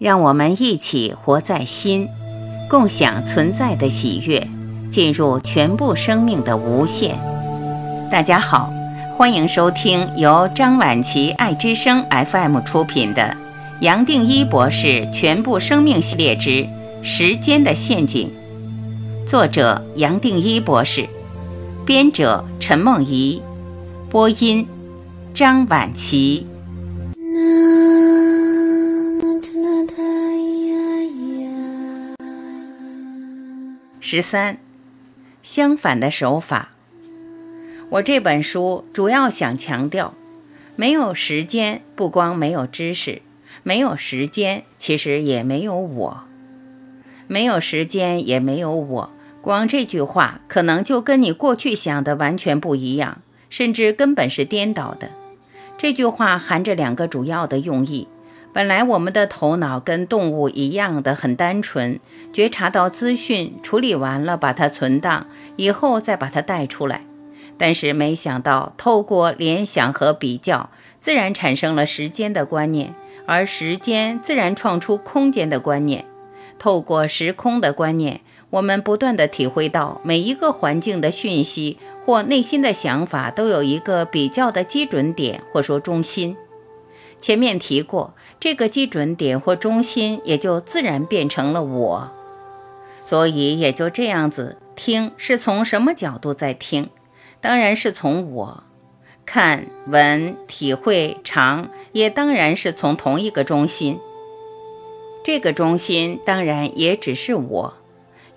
让我们一起活在心，共享存在的喜悦，进入全部生命的无限。大家好，欢迎收听由张晚琪爱之声 FM 出品的《杨定一博士全部生命系列之时间的陷阱》，作者杨定一博士，编者陈梦怡，播音张晚琪。十三，相反的手法。我这本书主要想强调，没有时间，不光没有知识；没有时间，其实也没有我。没有时间，也没有我。光这句话，可能就跟你过去想的完全不一样，甚至根本是颠倒的。这句话含着两个主要的用意。本来我们的头脑跟动物一样的很单纯，觉察到资讯，处理完了把它存档，以后再把它带出来。但是没想到，透过联想和比较，自然产生了时间的观念，而时间自然创出空间的观念。透过时空的观念，我们不断地体会到每一个环境的讯息或内心的想法都有一个比较的基准点，或说中心。前面提过，这个基准点或中心也就自然变成了我，所以也就这样子听是从什么角度在听？当然是从我看、闻、体会、尝，也当然是从同一个中心。这个中心当然也只是我。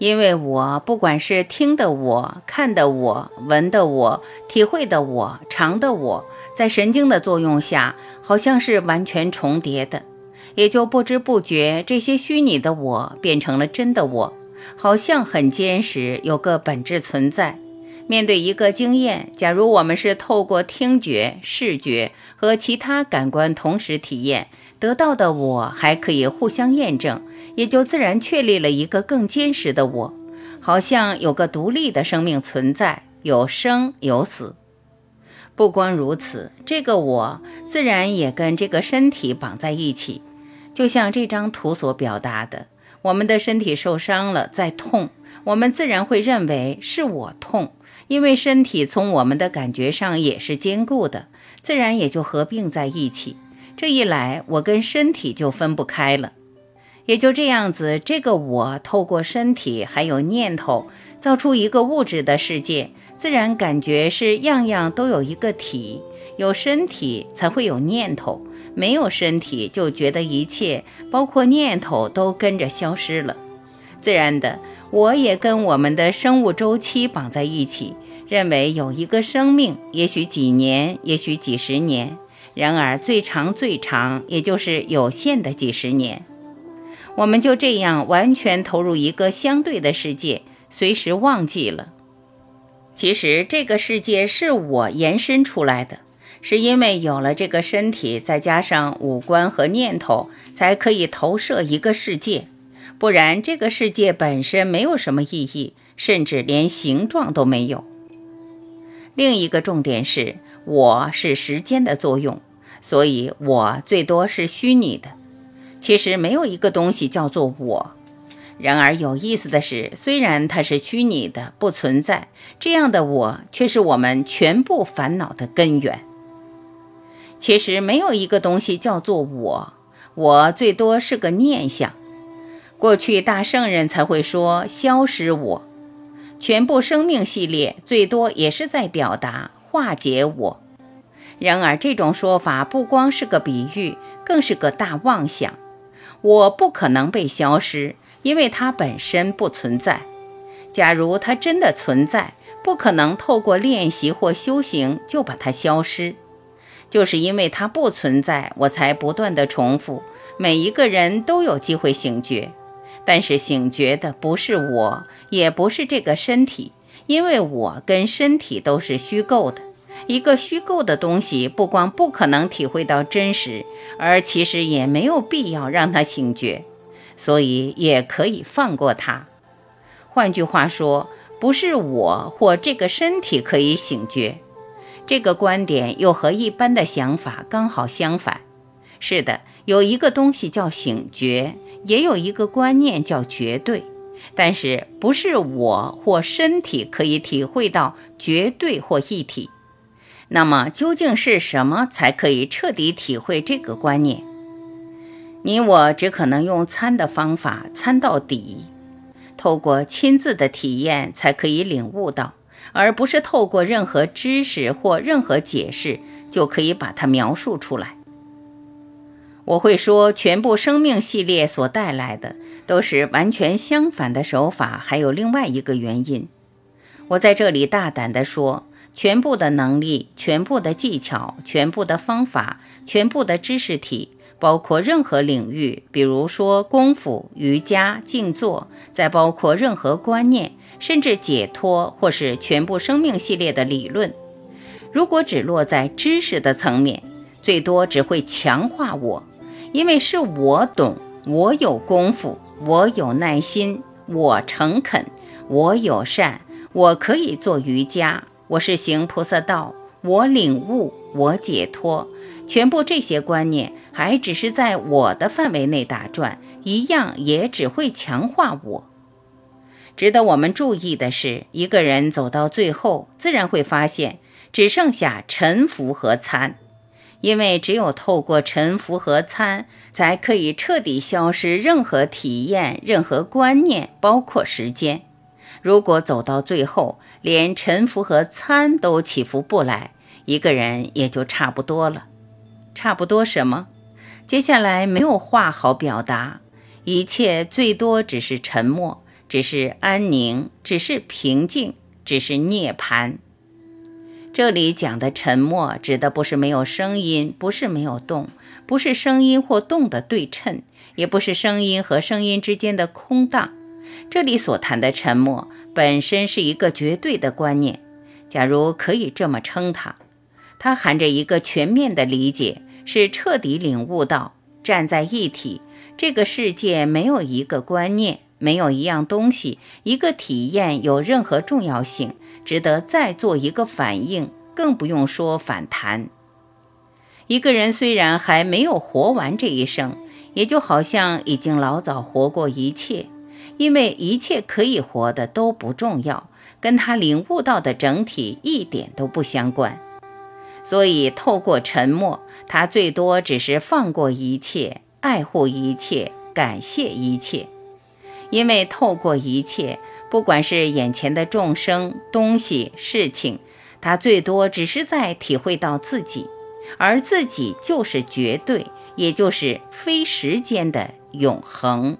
因为我不管是听的我、看的我、闻的我、体会的我、尝的我，在神经的作用下，好像是完全重叠的，也就不知不觉这些虚拟的我变成了真的我，好像很坚实，有个本质存在。面对一个经验，假如我们是透过听觉、视觉和其他感官同时体验得到的，我还可以互相验证。也就自然确立了一个更坚实的我，好像有个独立的生命存在，有生有死。不光如此，这个我自然也跟这个身体绑在一起。就像这张图所表达的，我们的身体受伤了，在痛，我们自然会认为是我痛，因为身体从我们的感觉上也是坚固的，自然也就合并在一起。这一来，我跟身体就分不开了。也就这样子，这个我透过身体还有念头，造出一个物质的世界，自然感觉是样样都有一个体，有身体才会有念头，没有身体就觉得一切包括念头都跟着消失了。自然的，我也跟我们的生物周期绑在一起，认为有一个生命，也许几年，也许几十年，然而最长最长，也就是有限的几十年。我们就这样完全投入一个相对的世界，随时忘记了。其实这个世界是我延伸出来的，是因为有了这个身体，再加上五官和念头，才可以投射一个世界。不然，这个世界本身没有什么意义，甚至连形状都没有。另一个重点是，我是时间的作用，所以我最多是虚拟的。其实没有一个东西叫做我。然而有意思的是，虽然它是虚拟的、不存在，这样的我却是我们全部烦恼的根源。其实没有一个东西叫做我，我最多是个念想。过去大圣人才会说消失我，全部生命系列最多也是在表达化解我。然而这种说法不光是个比喻，更是个大妄想。我不可能被消失，因为它本身不存在。假如它真的存在，不可能透过练习或修行就把它消失。就是因为它不存在，我才不断的重复。每一个人都有机会醒觉，但是醒觉的不是我，也不是这个身体，因为我跟身体都是虚构的。一个虚构的东西，不光不可能体会到真实，而其实也没有必要让它醒觉，所以也可以放过它。换句话说，不是我或这个身体可以醒觉，这个观点又和一般的想法刚好相反。是的，有一个东西叫醒觉，也有一个观念叫绝对，但是不是我或身体可以体会到绝对或一体。那么究竟是什么才可以彻底体会这个观念？你我只可能用参的方法参到底，透过亲自的体验才可以领悟到，而不是透过任何知识或任何解释就可以把它描述出来。我会说，全部生命系列所带来的都是完全相反的手法，还有另外一个原因。我在这里大胆地说，全部的能力、全部的技巧、全部的方法、全部的知识体，包括任何领域，比如说功夫、瑜伽、静坐，再包括任何观念，甚至解脱，或是全部生命系列的理论，如果只落在知识的层面，最多只会强化我。因为是我懂，我有功夫，我有耐心，我诚恳，我友善，我可以做瑜伽，我是行菩萨道，我领悟，我解脱，全部这些观念还只是在我的范围内打转，一样也只会强化我。值得我们注意的是，一个人走到最后，自然会发现只剩下沉浮和参。因为只有透过沉浮和参，才可以彻底消失任何体验、任何观念，包括时间。如果走到最后，连沉浮和参都起伏不来，一个人也就差不多了。差不多什么？接下来没有话好表达，一切最多只是沉默，只是安宁，只是平静，只是涅槃。这里讲的沉默，指的不是没有声音，不是没有动，不是声音或动的对称，也不是声音和声音之间的空荡。这里所谈的沉默，本身是一个绝对的观念，假如可以这么称它，它含着一个全面的理解，是彻底领悟到站在一体，这个世界没有一个观念，没有一样东西，一个体验有任何重要性。值得再做一个反应，更不用说反弹。一个人虽然还没有活完这一生，也就好像已经老早活过一切，因为一切可以活的都不重要，跟他领悟到的整体一点都不相关。所以，透过沉默，他最多只是放过一切，爱护一切，感谢一切，因为透过一切。不管是眼前的众生、东西、事情，他最多只是在体会到自己，而自己就是绝对，也就是非时间的永恒。